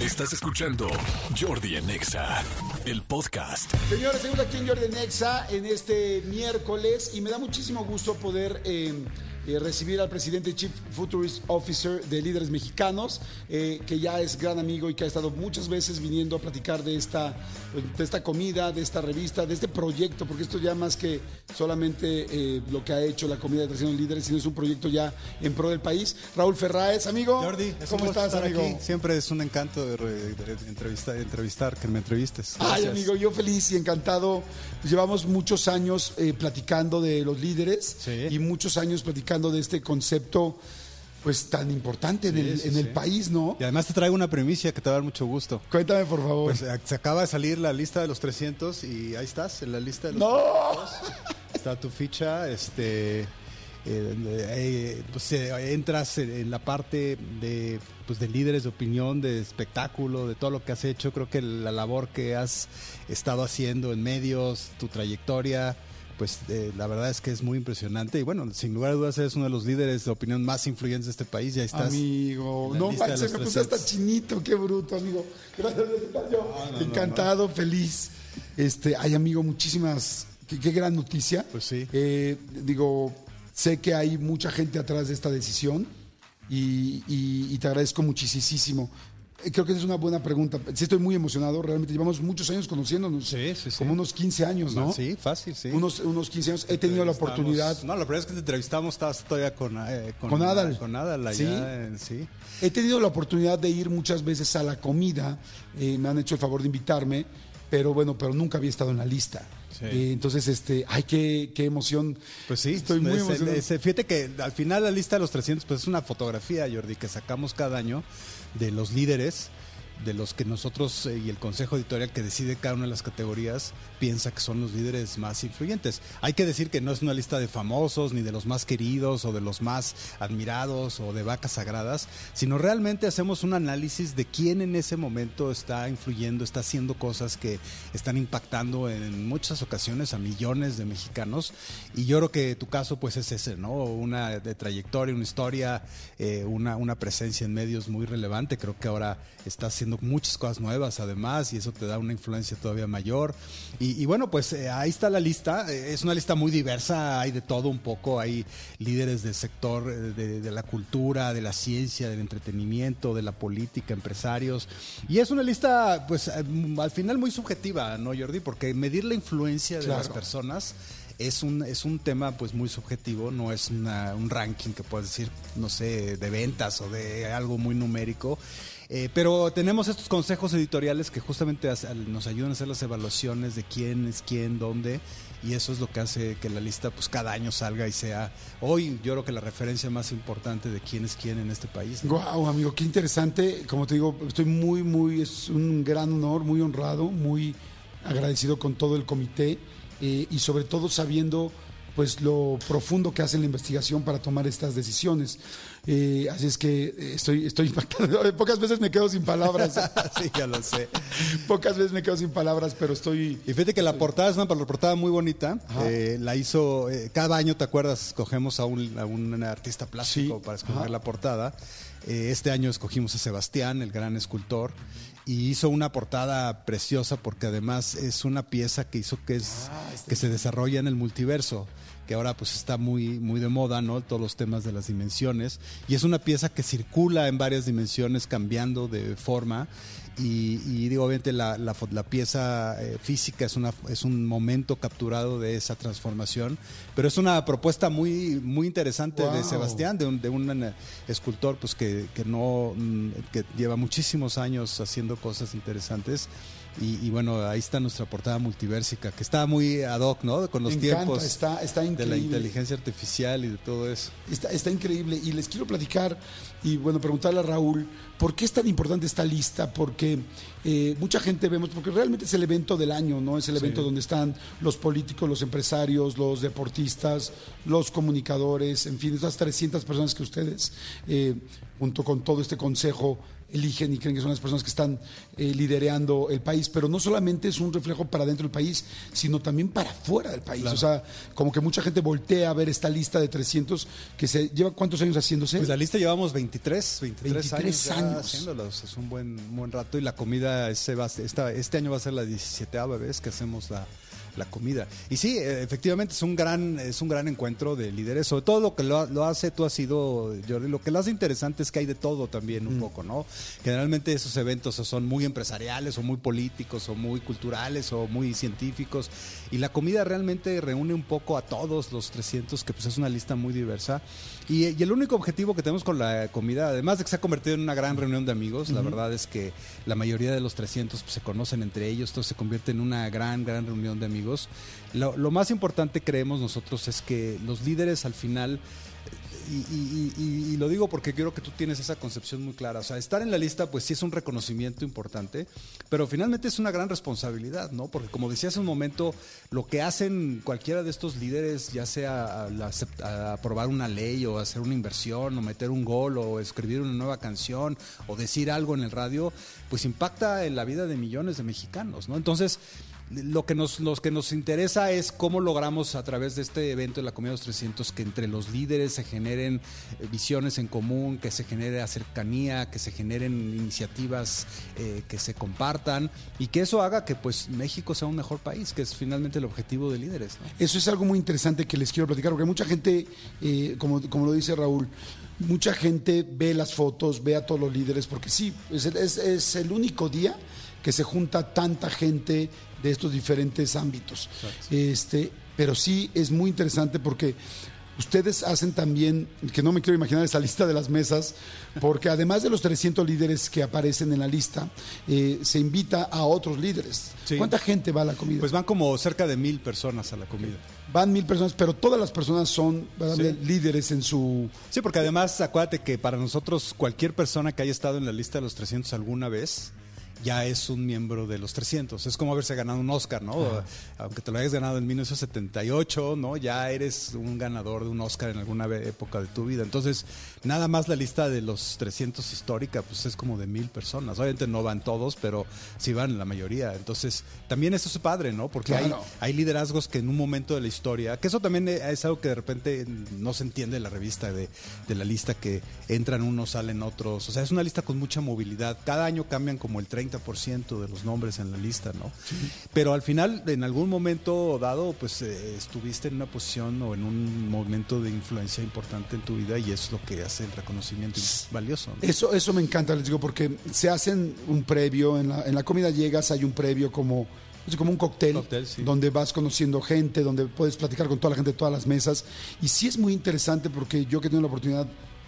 Estás escuchando Jordi en Exa, el podcast. Señores, seguimos aquí en Jordi Nexa en este miércoles y me da muchísimo gusto poder eh, eh, recibir al presidente Chief Futurist Officer de Líderes Mexicanos, eh, que ya es gran amigo y que ha estado muchas veces viniendo a platicar de esta, de esta comida, de esta revista, de este proyecto, porque esto ya más que solamente eh, lo que ha hecho la comida de Traición Líderes, sino es un proyecto ya en pro del país. Raúl Ferraez, amigo. Jordi, es ¿cómo estás, amigo? aquí. Siempre es un encanto de, re- de entrevistar, entrevistar, que me entrevistes. Ay, amigo, yo feliz y encantado. Pues llevamos muchos años platicando de los líderes Sí. y muchos años platicando de este concepto pues tan importante en, el, sí, en el sí. país, ¿no? Y además te traigo una primicia que te va a dar mucho gusto. Cuéntame, por favor. Pues eh, se acaba de salir la lista de los 300 y ahí estás, en la lista de los ¡No! 300. Está tu ficha, este... eh, eh, pues eh, entras en, en la parte de, pues, de líderes de opinión, de espectáculo, de todo lo que has hecho. Creo que la labor que has estado haciendo en medios, tu trayectoria, pues eh, la verdad es que es muy impresionante. Y bueno, sin lugar a dudas eres uno de los líderes de opinión más influyentes de este país. Ya estás. amigo, no manches, me puse hasta 300. chinito, qué bruto, amigo. Gracias, yo no, no, encantado, feliz. Este, ay, amigo, muchísimas, qué, qué gran noticia. Pues sí. Eh, digo, sé que hay mucha gente atrás de esta decisión y, y- y te agradezco muchísimo. Creo que esa es una buena pregunta. Sí, estoy muy emocionado. Realmente llevamos muchos años conociéndonos. Sí, sí, sí. Como unos 15 años, ¿no? Sí, fácil, sí. Unos, unos 15 años. He tenido la oportunidad. No, la primera vez que te entrevistamos estabas todavía con, eh, Con Adal. Con Adal allá, Sí. He tenido la oportunidad de ir muchas veces a la comida, eh, me han hecho el favor de invitarme, pero bueno, pero nunca había estado en la lista. Sí. Eh, entonces, este, ay, qué, qué emoción. Pues sí, estoy muy es- emocionado. es- fíjate que al final la lista de los 300 pues es una fotografía, Jordi, que sacamos cada año de los líderes de los que nosotros eh, y el consejo editorial que decide cada una de las categorías piensa que son los líderes más influyentes. Hay que decir que no es una lista de famosos, ni de los más queridos, o de los más admirados, o de vacas sagradas, sino realmente hacemos un análisis de quién en ese momento está influyendo, está haciendo cosas que están impactando en muchas ocasiones a millones de mexicanos. Y yo creo que tu caso pues es ese, ¿no? Una de trayectoria, una historia, eh, una, una presencia en medios muy relevante. Creo que ahora está haciendo muchas cosas nuevas además y eso te da una influencia todavía mayor. Y, y bueno, pues eh, ahí está la lista. Eh, es una lista muy diversa, hay de todo un poco. Hay líderes del sector eh, de, de la cultura, de la ciencia, del entretenimiento, de la política, empresarios. Y es una lista, pues al final muy subjetiva, ¿no, Jordi? Porque medir la influencia de las personas es un, es un tema pues muy subjetivo, no es una- un ranking que puedes decir, no sé, de ventas o de algo muy numérico. Eh, pero tenemos estos consejos editoriales que justamente nos ayudan a hacer las evaluaciones de quién es quién, dónde, y eso es lo que hace que la lista pues cada año salga y sea hoy yo creo que la referencia más importante de quién es quién en este país. ¿no? Guau, amigo, qué interesante. Como te digo, estoy muy, muy, es un gran honor, muy honrado, muy agradecido con todo el comité eh, y sobre todo sabiendo pues lo profundo que hace la investigación para tomar estas decisiones. Eh, así es que eh, estoy, estoy impactado. Pocas veces me quedo sin palabras. sí, ya lo sé. Pocas veces me quedo sin palabras, pero estoy... Y fíjate que la portada es una portada muy bonita. Eh, la hizo, eh, cada año, ¿te acuerdas? Escogemos a un, a un artista plástico Sí, para escoger ajá. la portada. Este año escogimos a Sebastián, el gran escultor. Y hizo una portada preciosa porque además es una pieza que hizo que, es, que se desarrolla en el multiverso que ahora pues está muy, muy de moda, ¿no? Todos los temas de las dimensiones. Y es una pieza que circula en varias dimensiones, cambiando de forma. Y, y digo, obviamente la, la la pieza eh, física es, una, es un momento capturado de esa transformación, pero es una propuesta muy, muy interesante de Wow. Sebastián, de un, de un eh, escultor pues, que, que, no, mm, que lleva muchísimos años haciendo cosas interesantes. Y, y bueno, ahí está nuestra portada multiversica, que está muy ad hoc, ¿no? Con los Me encanta, tiempos está- está de la inteligencia artificial y de todo eso. Está, está increíble y les quiero platicar y bueno, preguntarle a Raúl, ¿por qué es tan importante esta lista? Porque eh, mucha gente vemos, porque realmente es el evento del año, ¿no? Es el evento donde están los políticos, los empresarios, los deportistas, los comunicadores, en fin, esas 300 personas que ustedes, eh, junto con todo este consejo, eligen y creen que son las personas que están eh, lidereando el país, pero no solamente es un reflejo para dentro del país, sino también para fuera del país. O sea, como que mucha gente voltea a ver esta lista de 300 que se lleva cuántos años haciéndose. Pues la lista llevamos 23, 23, 23 años, años. haciéndolos. Es un buen, buen rato y la comida ese va, esta- este año va a ser la 17 vez que hacemos la, la comida. Y sí, eh, efectivamente es un gran es un gran encuentro de líderes, sobre todo lo que lo, lo hace tú has sido Jordi, lo que lo hace interesante es que hay de todo también un poco, ¿no? Generalmente esos eventos son muy empresariales o muy políticos o muy culturales o muy científicos y la comida realmente reúne un poco a todos los 300 que pues es una lista muy diversa y, y el único objetivo que tenemos con la comida, además de que se ha convertido en una gran reunión de amigos, la verdad es que la mayoría de los 300 pues, se conocen entre ellos, todo se convierte en una gran, gran reunión de amigos. Lo, lo más importante creemos nosotros es que los líderes al final y, lo digo porque quiero que tú tienes esa concepción muy clara. O sea, estar en la lista, pues sí es un reconocimiento importante, pero finalmente es una gran responsabilidad, ¿no? Porque como decía hace un momento, lo que hacen cualquiera de estos líderes, ya sea aprobar una ley o hacer una inversión o meter un gol o escribir una nueva canción o decir algo en el radio, pues impacta en la vida de millones de mexicanos, ¿no? Entonces, lo que nos los que nos interesa es cómo logramos a través de este evento de la Comida de los 300 que entre los líderes se generen eh, visiones en común, que se genere cercanía, que se generen iniciativas eh, que se compartan y que eso haga que pues México sea un mejor país, que es finalmente el objetivo de líderes. Eso es algo muy interesante que les quiero platicar, porque mucha gente, eh, como, como lo dice Raúl, mucha gente ve las fotos, ve a todos los líderes, porque sí, es- es el único día que se junta tanta gente de estos diferentes ámbitos. Este, pero sí es muy interesante porque ustedes hacen también, que no me quiero imaginar esa lista de las mesas, porque además de los 300 líderes que aparecen en la lista, eh, se invita a otros líderes. Sí. ¿Cuánta gente va a la comida? Pues van como cerca de mil personas a la comida. Van mil personas, pero todas las personas son líderes en su... Sí, porque además acuérdate que para nosotros cualquier persona que haya estado en la lista de los 300 alguna vez ya es un miembro de los 300. Es como haberse ganado un Oscar, ¿no? Aunque te lo hayas ganado en 1978, ¿no? Ya eres un ganador de un Oscar en alguna época de tu vida. Entonces, nada más la lista de los 300 histórica, pues es como de mil personas. Obviamente no van todos, pero sí van la mayoría. Entonces, también eso es padre, ¿no? Porque hay, hay liderazgos que en un momento de la historia, que eso también es algo que de repente no se entiende en la revista de, de la lista, que entran unos, salen otros. O sea, es una lista con mucha movilidad. Cada año cambian como el 30% de los nombres en la lista, ¿no? Pero al final, en algún momento dado, pues eh, estuviste en una posición o en un momento de influencia importante en tu vida y es lo que hace el reconocimiento valioso. ¿no? Eso, eso me encanta, les digo, porque se hacen un previo, en la, en la comida llegas, hay un previo como, es como un cóctel, Cóctel, sí. donde vas conociendo gente, donde puedes platicar con toda la gente de todas las mesas. Y sí es muy interesante porque yo que tengo la oportunidad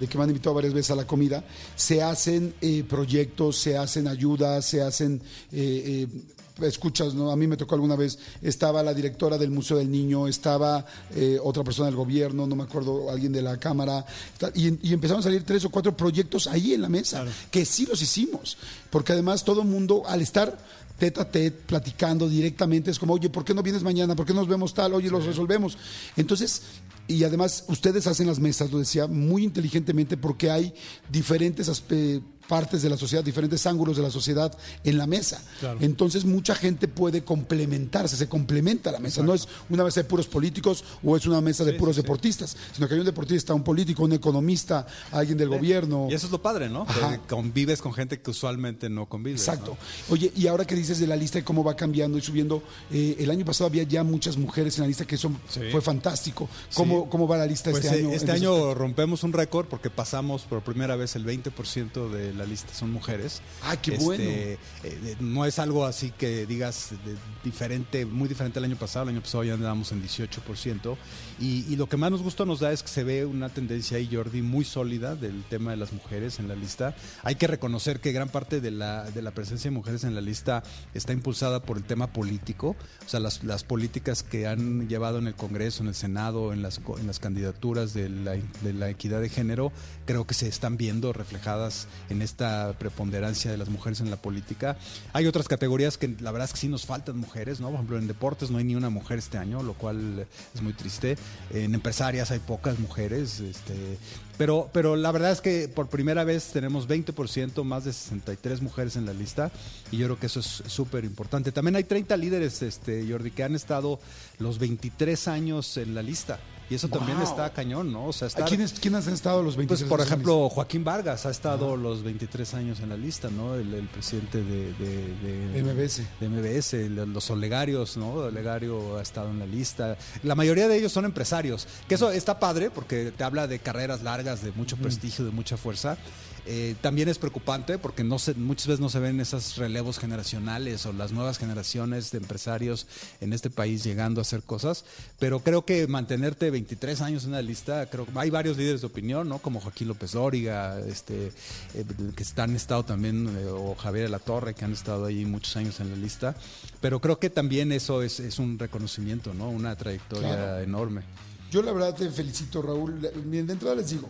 de que me han invitado varias veces a la comida, se hacen eh, proyectos, se hacen ayudas, se hacen... eh, eh, escuchas, ¿no? A mí me tocó alguna vez, estaba la directora del Museo del Niño, estaba eh, otra persona del gobierno, no me acuerdo, alguien de la Cámara, y, y empezaron a salir tres o cuatro proyectos ahí en la mesa, que sí los hicimos, porque además todo el mundo, al estar tete a tete, platicando directamente, es como, oye, ¿por qué no vienes mañana? ¿Por qué nos vemos tal? Oye, los resolvemos. Entonces, y además ustedes hacen las mesas, lo decía, muy inteligentemente porque hay diferentes aspe- partes de la sociedad, diferentes ángulos de la sociedad en la mesa. Entonces mucha gente puede complementarse, se complementa la mesa. No es una mesa de puros políticos o es una mesa de puros deportistas, sino que hay un deportista, un político, un economista, alguien del gobierno. Y eso es lo padre, ¿no? Que convives con gente que usualmente no convives. Exacto. ¿no? Oye, y ahora que dices de la lista y cómo va cambiando y subiendo, eh, el año pasado había ya muchas mujeres en la lista, que eso fue fantástico. ¿Cómo, ¿Cómo va la lista Pues este eh, año? este año rompemos un récord porque pasamos por primera vez el 20% de la lista son mujeres. Ah, qué Este, bueno. eh, eh, no es algo así que digas de- diferente, muy diferente al año pasado. El año pasado ya andábamos en 18%. Y, y lo que más nos gusta nos da es que se ve una tendencia ahí, Jordi, muy sólida del tema de las mujeres en la lista. Hay que reconocer que gran parte de la, de la presencia de mujeres en la lista está impulsada por el tema político. O sea, las, las políticas que han llevado en el Congreso, en el Senado, en las, en las candidaturas de la, de la equidad de género, creo que se están viendo reflejadas en esta preponderancia de las mujeres en la política. Hay otras categorías que la verdad es que sí nos faltan mujeres, ¿no? Por ejemplo, en deportes no hay ni una mujer este año, lo cual es muy triste. En empresarias hay pocas mujeres, este, pero, pero la verdad es que por primera vez tenemos 20%, más de 63 mujeres en la lista, y yo creo que eso es súper importante. También hay 30 líderes, este, Jordi, que han estado los 23 años en la lista. Y eso también está cañón, ¿no? O sea, estar- ¿Quiénes, ¿Quiénes han estado los 23 pues, por años? ejemplo, Joaquín Vargas ha estado los 23 años en la lista, ¿no? El, el presidente de, de- de- MBS. de MBS, los Olegarios, ¿no? Olegario ha estado en la lista. La mayoría de ellos son empresarios, que eso está padre porque te habla de carreras largas, de mucho prestigio, de mucha fuerza. Eh, también es preocupante porque no se, muchas veces no se ven esos relevos generacionales o las nuevas generaciones de empresarios en este país llegando a hacer cosas, pero creo que mantenerte 23 años en una lista, creo que hay varios líderes de opinión, ¿no? Como Joaquín López Dóriga, este, eh, que están, han estado también, eh, o Javier de la Torre, que han estado ahí muchos años en la lista, pero creo que también eso es, es un reconocimiento, ¿no? Una trayectoria Claro. enorme. Yo la verdad te felicito, Raúl. La- de entrada les digo,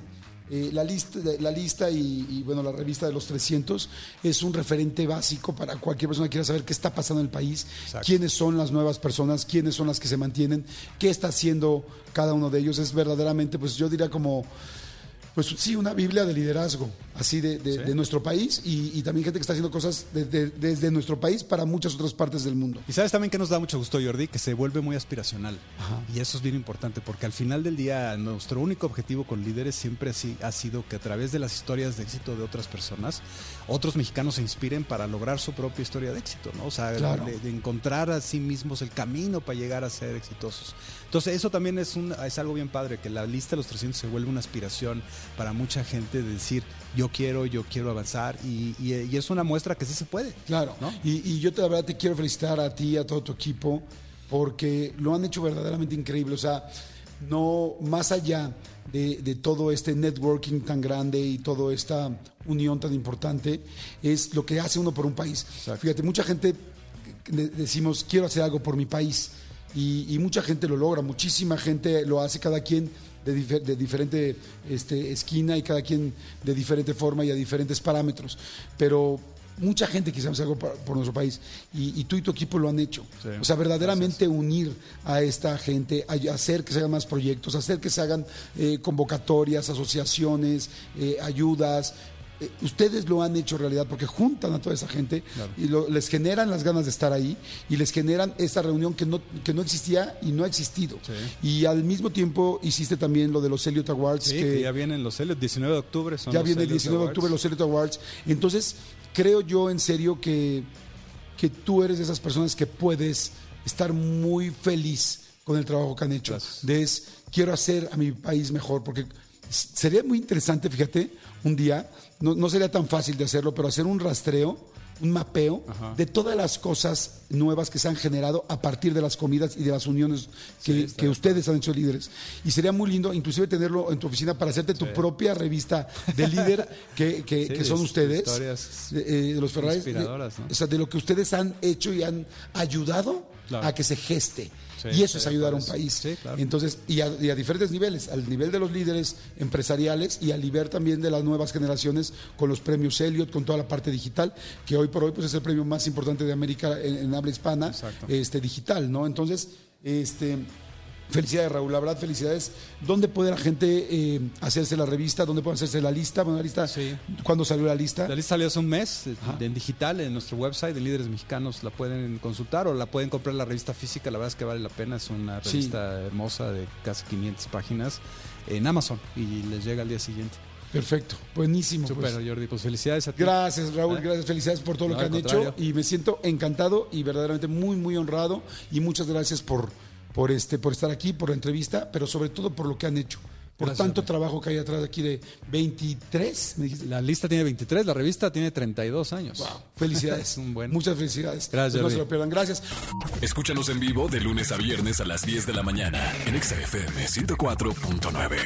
eh, la lista, la lista y, y, bueno, la revista de los 300 es un referente básico para cualquier persona que quiera saber qué está pasando en el país, Exacto. quiénes son las nuevas personas, quiénes son las que se mantienen, qué está haciendo cada uno de ellos. Es verdaderamente, pues yo diría como... Pues sí, una Biblia de liderazgo, así de, de- de nuestro país y, y también gente que está haciendo cosas de- de- desde nuestro país para muchas otras partes del mundo. Y sabes también que nos da mucho gusto, Jordi, que se vuelve muy aspiracional. Y eso es bien importante, porque al final del día, nuestro único objetivo con líderes siempre ha sido que a través de las historias de éxito de otras personas, otros mexicanos se inspiren para lograr su propia historia de éxito, ¿no? O sea, Claro. de encontrar a sí mismos el camino para llegar a ser exitosos. Entonces, eso también es, un, es algo bien padre, que la lista de los 300 se vuelve una aspiración para mucha gente de decir, yo quiero, yo quiero avanzar, y, y- y es una muestra que sí se puede. Claro, ¿no? y, y yo te, la verdad te quiero felicitar a ti, a todo tu equipo, porque lo han hecho verdaderamente increíble. O sea, no más allá de, de todo este networking tan grande y toda esta unión tan importante, es lo que hace uno por un país. Fíjate, mucha gente de- decimos, quiero hacer algo por mi país. Y, y mucha gente lo logra, muchísima gente lo hace, cada quien de, difer- de diferente este, esquina y cada quien de diferente forma y a diferentes parámetros. Pero mucha gente quisiera hacer algo por nuestro país y, y tú y tu equipo lo han hecho. Sí, o sea, verdaderamente unir a esta gente, a- hacer que se hagan más proyectos, hacer que se hagan eh, convocatorias, asociaciones, eh, ayudas. Eh, ustedes lo han hecho realidad porque juntan a toda esa gente y lo- les generan las ganas de estar ahí y les generan esta reunión que no, que no existía y no ha existido. Y al mismo tiempo hiciste también lo de los Elliot Awards. Sí, que, que ya vienen los Elliot, 19 de octubre son ya los viene el Elliot 19 de octubre los Elliot Awards. Entonces, creo yo en serio que, que tú eres de esas personas que puedes estar muy feliz con el trabajo que han hecho. Gracias. De es, quiero hacer a mi país mejor, porque sería muy interesante, fíjate, un día, no, no sería tan fácil de hacerlo, pero hacer un rastreo, un mapeo de todas las cosas nuevas que se han generado a partir de las comidas y de las uniones que, que ustedes han hecho líderes. Y sería muy lindo, inclusive tenerlo en tu oficina para hacerte tu propia revista de líder que, que- Sí, que son es- ustedes, historias de, eh, los Ferraris, inspiradoras, ¿no? o sea, de lo que ustedes han hecho y han ayudado Claro. a que se geste. Sí, y eso es ayudar a un país. Sí, claro. Entonces, y a, y a diferentes niveles, al nivel de los líderes empresariales y al nivel también de las nuevas generaciones con los premios Elliot, con toda la parte digital, que hoy por hoy pues es el premio más importante de América en, en habla hispana, Exacto. este digital, ¿no? Entonces, este Felicidades, Raúl. La verdad, felicidades. ¿Dónde puede la gente eh, hacerse la revista? ¿Dónde puede hacerse la lista? Bueno, la lista. Sí. ¿Cuándo salió la lista? La lista salió hace un mes eh, en digital en nuestro website de Líderes Mexicanos. La pueden consultar o la pueden comprar la revista física. La verdad es que vale la pena. Es una Sí. revista hermosa de casi 500 páginas en Amazon y les llega al día siguiente. Perfecto. Buenísimo. Super, pues. Jordi. Pues felicidades a ti. Gracias, Raúl. ¿Eh? Gracias, felicidades por todo lo que han hecho. Y me siento encantado y verdaderamente muy, muy honrado. Y muchas gracias por, por, este, por estar aquí, por la entrevista, pero sobre todo por lo que han hecho. Por Gracias, tanto trabajo que hay atrás de aquí de 23, me dijiste. La lista tiene 23, la revista tiene 32 años. Wow, felicidades. Es un buen- Muchas felicidades. Gracias, Pues no se Jordi. lo pierdan. Gracias. Escúchanos en vivo de lunes a viernes a las 10 de la mañana en Exa FM 104.9.